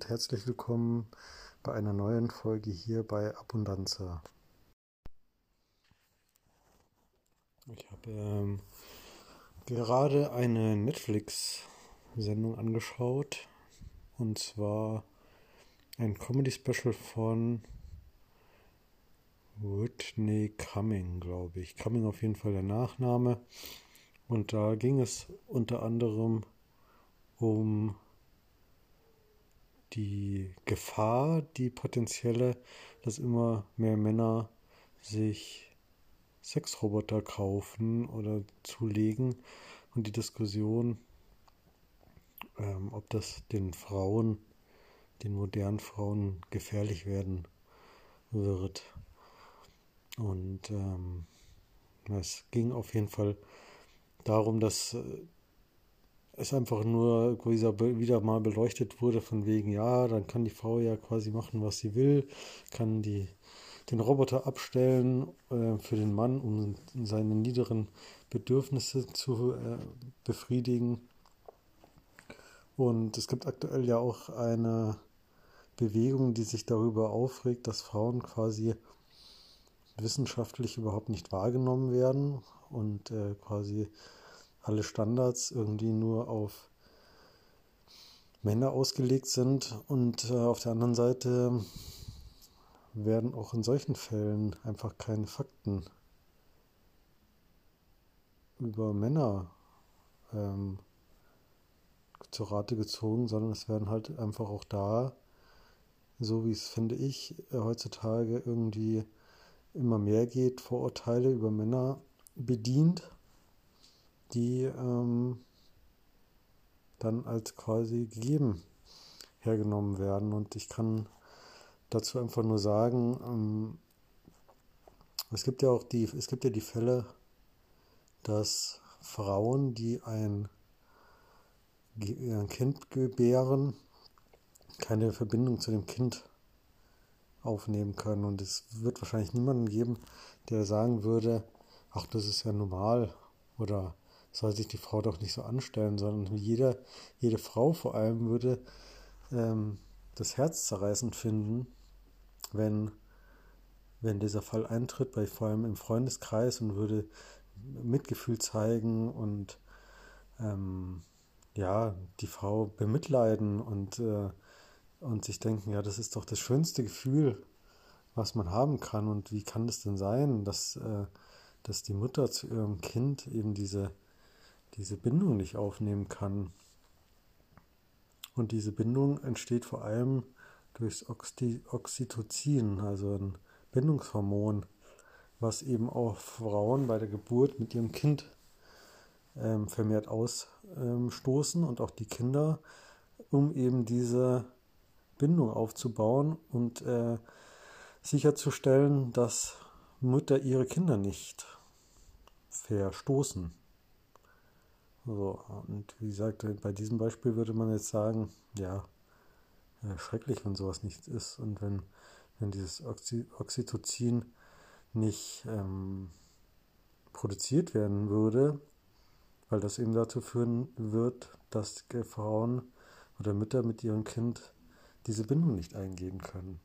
und herzlich willkommen bei einer neuen Folge hier bei Abundanza. Ich habe ähm, gerade eine Netflix-Sendung angeschaut und zwar ein Comedy-Special von Whitney Cumming, glaube ich. Cumming auf jeden Fall der Nachname. Und da ging es unter anderem um die Gefahr, die potenzielle, dass immer mehr Männer sich Sexroboter kaufen oder zulegen und die Diskussion, ähm, ob das den Frauen, den modernen Frauen gefährlich werden wird. Und ähm, es ging auf jeden Fall darum, dass äh, es einfach nur wieder mal beleuchtet wurde von wegen, ja, dann kann die Frau ja quasi machen, was sie will, kann die den Roboter abstellen äh, für den Mann, um seine niederen Bedürfnisse zu äh, befriedigen. Und es gibt aktuell ja auch eine Bewegung, die sich darüber aufregt, dass Frauen quasi wissenschaftlich überhaupt nicht wahrgenommen werden und äh, quasi alle Standards irgendwie nur auf Männer ausgelegt sind und äh, auf der anderen Seite werden auch in solchen Fällen einfach keine Fakten über Männer ähm, zur Rate gezogen, sondern es werden halt einfach auch da, so wie es finde ich heutzutage irgendwie immer mehr geht, Vorurteile über Männer bedient die ähm, dann als quasi gegeben hergenommen werden. Und ich kann dazu einfach nur sagen, ähm, es gibt ja auch die, es gibt ja die Fälle, dass Frauen, die ein, ein Kind gebären, keine Verbindung zu dem Kind aufnehmen können. Und es wird wahrscheinlich niemanden geben, der sagen würde, ach, das ist ja normal oder soll sich die Frau doch nicht so anstellen, sondern jeder, jede Frau vor allem würde ähm, das Herz zerreißend finden, wenn, wenn dieser Fall eintritt, bei vor allem im Freundeskreis und würde Mitgefühl zeigen und ähm, ja, die Frau bemitleiden und, äh, und sich denken, ja, das ist doch das schönste Gefühl, was man haben kann. Und wie kann das denn sein, dass, äh, dass die Mutter zu ihrem Kind eben diese diese Bindung nicht aufnehmen kann. Und diese Bindung entsteht vor allem durchs Oxytocin, also ein Bindungshormon, was eben auch Frauen bei der Geburt mit ihrem Kind ähm, vermehrt ausstoßen und auch die Kinder, um eben diese Bindung aufzubauen und äh, sicherzustellen, dass Mütter ihre Kinder nicht verstoßen. So, und wie gesagt, bei diesem Beispiel würde man jetzt sagen, ja, ja schrecklich, wenn sowas nicht ist und wenn, wenn dieses Oxy Oxytocin nicht ähm, produziert werden würde, weil das eben dazu führen wird, dass Frauen oder Mütter mit ihrem Kind diese Bindung nicht eingehen können.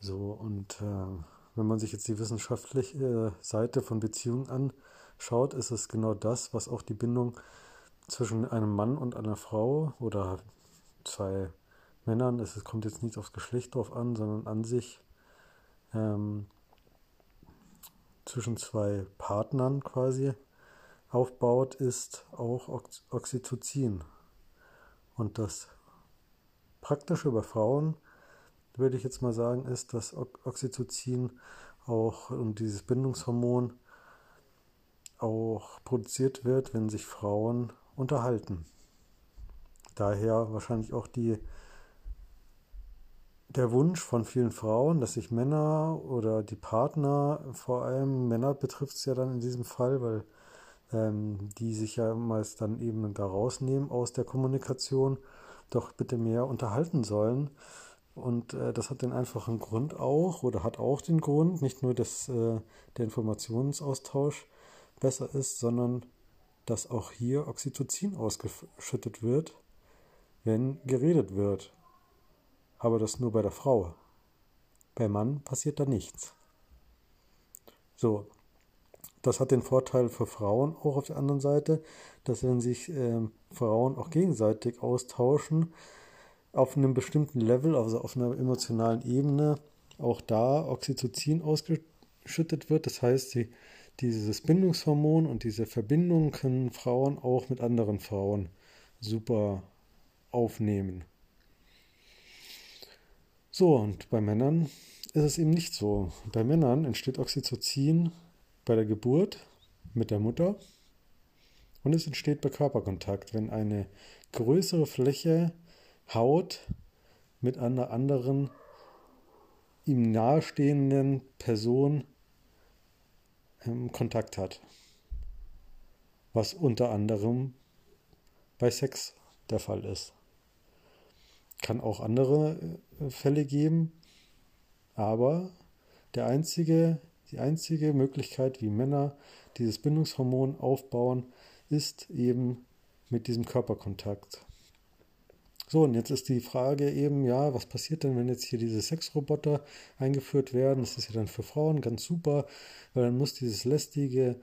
So, und äh, wenn man sich jetzt die wissenschaftliche Seite von Beziehungen schaut, ist es genau das, was auch die Bindung zwischen einem Mann und einer Frau oder zwei Männern, es kommt jetzt nicht aufs Geschlecht drauf an, sondern an sich ähm, zwischen zwei Partnern quasi aufbaut, ist auch Oxytocin. Und das Praktische bei Frauen, würde ich jetzt mal sagen, ist, dass Oxytocin auch und dieses Bindungshormon auch produziert wird, wenn sich Frauen unterhalten. Daher wahrscheinlich auch die, der Wunsch von vielen Frauen, dass sich Männer oder die Partner, vor allem Männer betrifft es ja dann in diesem Fall, weil ähm, die sich ja meist dann eben da rausnehmen aus der Kommunikation, doch bitte mehr unterhalten sollen. Und äh, das hat den einfachen Grund auch, oder hat auch den Grund, nicht nur das, äh, der Informationsaustausch, besser ist, sondern dass auch hier Oxytocin ausgeschüttet wird, wenn geredet wird. Aber das nur bei der Frau. Beim Mann passiert da nichts. So, das hat den Vorteil für Frauen auch auf der anderen Seite, dass wenn sich äh, Frauen auch gegenseitig austauschen, auf einem bestimmten Level, also auf einer emotionalen Ebene, auch da Oxytocin ausgeschüttet wird. Das heißt, sie, dieses Bindungshormon und diese Verbindung können Frauen auch mit anderen Frauen super aufnehmen. So, und bei Männern ist es eben nicht so. Bei Männern entsteht Oxytocin bei der Geburt mit der Mutter und es entsteht bei Körperkontakt, wenn eine größere Fläche Haut mit einer anderen ihm nahestehenden Person ähm, Kontakt hat. Was unter anderem bei Sex der Fall ist. Kann auch andere äh, Fälle geben, aber der einzige, die einzige Möglichkeit, wie Männer dieses Bindungshormon aufbauen, ist eben mit diesem Körperkontakt. So, und jetzt ist die Frage eben, ja, was passiert denn, wenn jetzt hier diese Sexroboter eingeführt werden? Das ist ja dann für Frauen ganz super, weil dann muss dieses lästige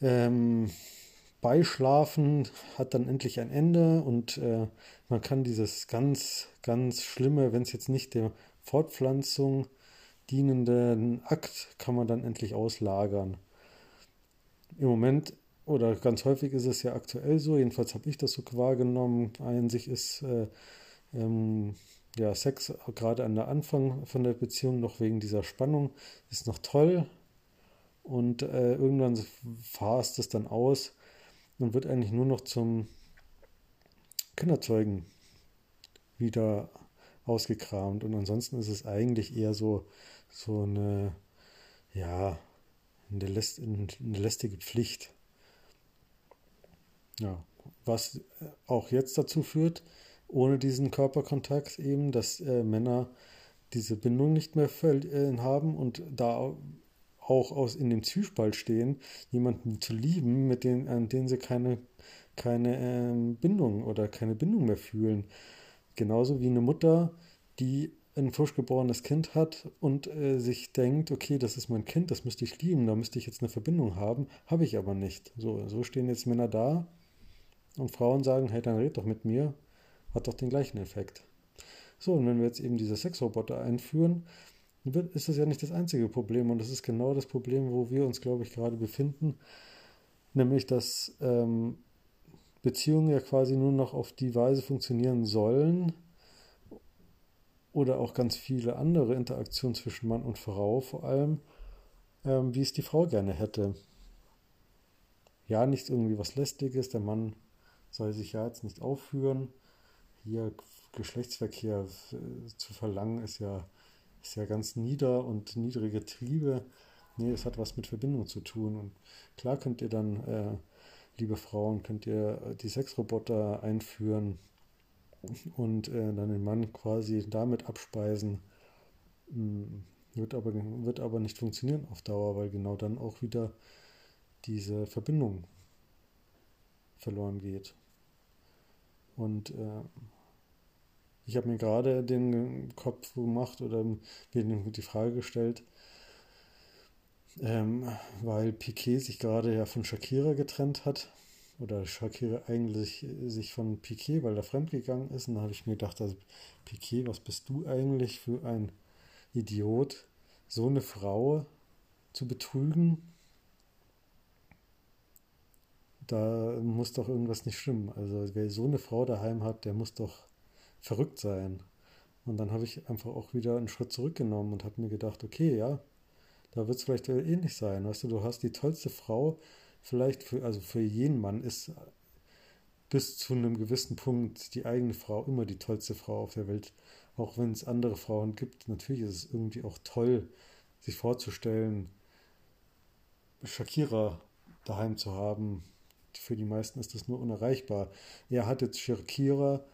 ähm, Beischlafen hat dann endlich ein Ende und äh, man kann dieses ganz, ganz schlimme, wenn es jetzt nicht der Fortpflanzung dienenden Akt, kann man dann endlich auslagern. Im Moment oder ganz häufig ist es ja aktuell so, jedenfalls habe ich das so wahrgenommen, sich ist äh, ähm, ja, Sex gerade an der Anfang von der Beziehung noch wegen dieser Spannung. Ist noch toll. Und äh, irgendwann fasst es dann aus und wird eigentlich nur noch zum Kinderzeugen wieder ausgekramt. Und ansonsten ist es eigentlich eher so so eine ja eine lästige Pflicht ja, was auch jetzt dazu führt, ohne diesen Körperkontakt eben, dass äh, Männer diese Bindung nicht mehr äh, haben und da auch aus in dem Zwiespalt stehen, jemanden zu lieben, mit den, an den sie keine, keine ähm, Bindung oder keine Bindung mehr fühlen. Genauso wie eine Mutter, die ein frisch geborenes Kind hat und äh, sich denkt, okay, das ist mein Kind, das müsste ich lieben, da müsste ich jetzt eine Verbindung haben, habe ich aber nicht. So, so stehen jetzt Männer da und Frauen sagen, hey, dann red doch mit mir, hat doch den gleichen Effekt. So, und wenn wir jetzt eben diese Sexroboter einführen, ist das ja nicht das einzige Problem und das ist genau das Problem, wo wir uns, glaube ich, gerade befinden, nämlich dass ähm, Beziehungen ja quasi nur noch auf die Weise funktionieren sollen oder auch ganz viele andere Interaktionen zwischen Mann und Frau vor allem, ähm, wie es die Frau gerne hätte. Ja, nicht irgendwie was Lästiges, der Mann soll sich ja jetzt nicht aufführen. Hier Geschlechtsverkehr äh, zu verlangen, ist ja, ist ja ganz nieder und niedrige Triebe. Nee, es hat was mit Verbindung zu tun. Und klar könnt ihr dann, äh, liebe Frauen, könnt ihr die Sexroboter einführen und äh, dann den Mann quasi damit abspeisen. Hm, wird aber, wird aber nicht funktionieren auf Dauer, weil genau dann auch wieder diese Verbindung verloren geht. Und äh, ich habe mir gerade den Kopf gemacht oder mir die Frage gestellt, ähm, weil Piquet sich gerade ja von Shakira getrennt hat oder Shakira eigentlich sich von Piquet, weil er fremdgegangen ist. Und da habe ich mir gedacht, also Piquet, was bist du eigentlich für ein Idiot, so eine Frau zu betrügen? Da muss doch irgendwas nicht stimmen. Also wer so eine Frau daheim hat, der muss doch verrückt sein. Und dann habe ich einfach auch wieder einen Schritt zurückgenommen und habe mir gedacht, okay, ja, da wird es vielleicht ähnlich sein. Weißt du, du hast die tollste Frau, vielleicht für, also für jeden Mann ist bis zu einem gewissen Punkt die eigene Frau immer die tollste Frau auf der Welt. Auch wenn es andere Frauen gibt, natürlich ist es irgendwie auch toll, sich vorzustellen, Shakira daheim zu haben, für die meisten ist das nur unerreichbar. Er hat jetzt Shakira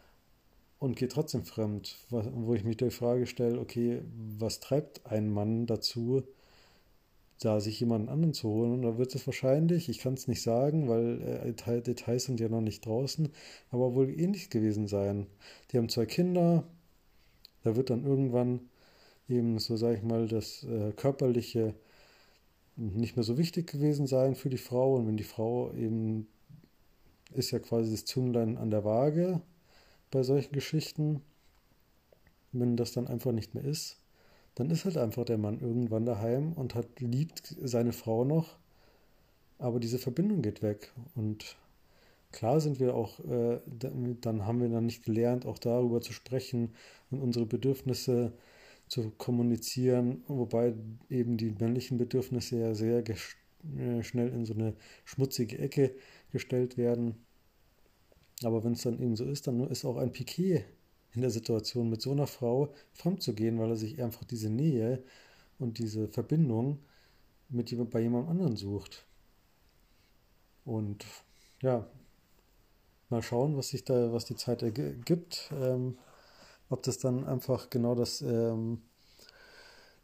und geht trotzdem fremd, wo ich mich die Frage stelle, okay, was treibt ein Mann dazu, da sich jemanden anderen zu holen. Und da wird es wahrscheinlich, ich kann es nicht sagen, weil äh, Details sind ja noch nicht draußen, aber wohl ähnlich gewesen sein. Die haben zwei Kinder, da wird dann irgendwann eben, so sage ich mal, das äh, körperliche nicht mehr so wichtig gewesen sein für die Frau. Und wenn die Frau eben ist ja quasi das Zünglein an der Waage bei solchen Geschichten, wenn das dann einfach nicht mehr ist, dann ist halt einfach der Mann irgendwann daheim und hat liebt seine Frau noch, aber diese Verbindung geht weg. Und klar sind wir auch, äh, dann haben wir dann nicht gelernt, auch darüber zu sprechen und unsere Bedürfnisse zu kommunizieren, wobei eben die männlichen Bedürfnisse ja sehr schnell in so eine schmutzige Ecke gestellt werden. Aber wenn es dann eben so ist, dann ist auch ein Piquet in der Situation, mit so einer Frau fremd zu gehen, weil er sich einfach diese Nähe und diese Verbindung mit bei jemand anderen sucht. Und ja, mal schauen, was sich da, was die Zeit ergibt. Ähm, ob das dann einfach genau das, ähm,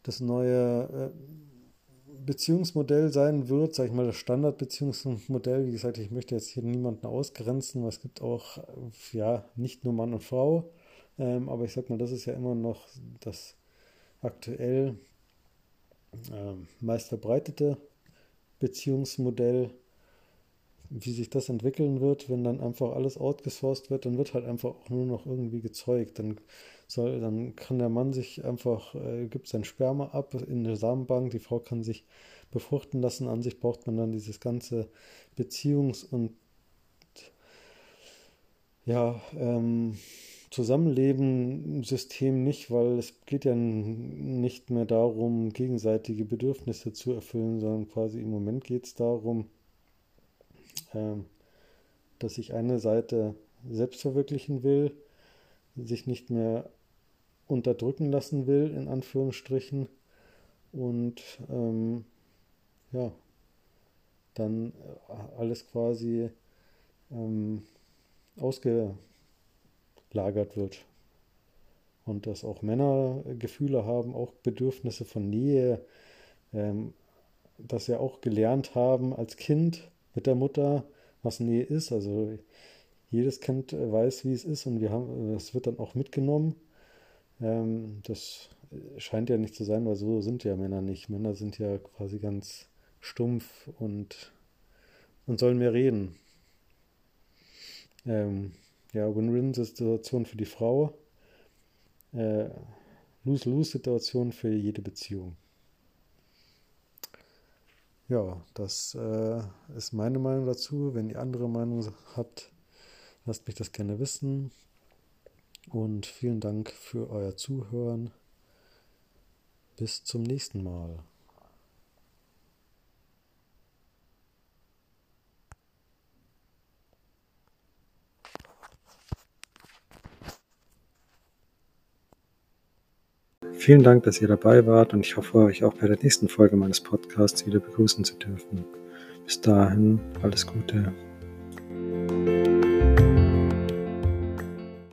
das neue äh, Beziehungsmodell sein wird, sage ich mal, das Standardbeziehungsmodell. Wie gesagt, ich möchte jetzt hier niemanden ausgrenzen, weil es gibt auch, ja, nicht nur Mann und Frau, ähm, aber ich sag mal, das ist ja immer noch das aktuell ähm, meist Beziehungsmodell wie sich das entwickeln wird, wenn dann einfach alles outgesourced wird, dann wird halt einfach auch nur noch irgendwie gezeugt. Dann soll, dann kann der Mann sich einfach, äh, gibt sein Sperma ab in der Samenbank, die Frau kann sich befruchten lassen. An sich braucht man dann dieses ganze Beziehungs- und ja, ähm, Zusammenleben-System nicht, weil es geht ja nicht mehr darum, gegenseitige Bedürfnisse zu erfüllen, sondern quasi im Moment geht es darum, ähm, dass sich eine Seite selbst verwirklichen will, sich nicht mehr unterdrücken lassen will, in Anführungsstrichen, und ähm, ja, dann äh, alles quasi ähm, ausgelagert wird. Und dass auch Männer Gefühle haben, auch Bedürfnisse von Nähe, ähm, dass sie auch gelernt haben als Kind, mit der Mutter, was Nähe ist. Also jedes Kind weiß, wie es ist und wir haben, das wird dann auch mitgenommen. Ähm, das scheint ja nicht zu sein, weil so sind ja Männer nicht. Männer sind ja quasi ganz stumpf und, und sollen mehr reden. Ähm, ja, Win-Win-Situation für die Frau. Äh, Lose-Lose-Situation für jede Beziehung. Ja, das äh, ist meine Meinung dazu. Wenn ihr andere Meinung habt, lasst mich das gerne wissen. Und vielen Dank für euer Zuhören. Bis zum nächsten Mal. Vielen Dank, dass ihr dabei wart und ich hoffe, euch auch bei der nächsten Folge meines Podcasts wieder begrüßen zu dürfen. Bis dahin, alles Gute.